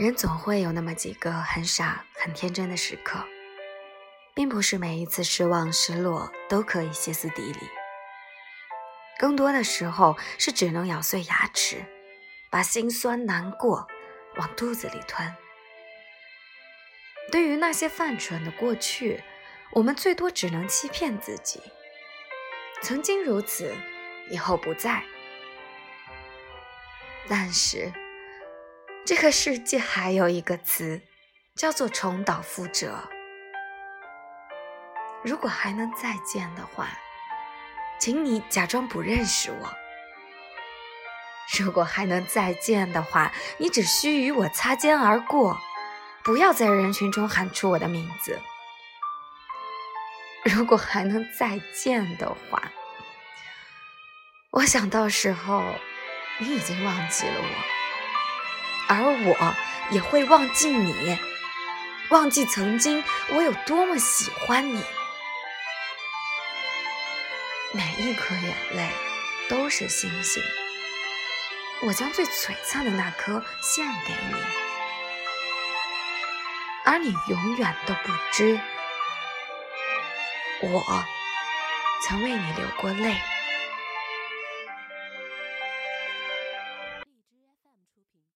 人总会有那么几个很傻、很天真的时刻，并不是每一次失望、失落都可以歇斯底里，更多的时候是只能咬碎牙齿，把心酸难过往肚子里吞。对于那些犯蠢的过去，我们最多只能欺骗自己：曾经如此，以后不再。但是。这个世界还有一个词，叫做重蹈覆辙。如果还能再见的话，请你假装不认识我；如果还能再见的话，你只需与我擦肩而过，不要在人群中喊出我的名字。如果还能再见的话，我想到时候你已经忘记了我。而我也会忘记你，忘记曾经我有多么喜欢你。每一颗眼泪都是星星，我将最璀璨的那颗献给你，而你永远都不知，我曾为你流过泪。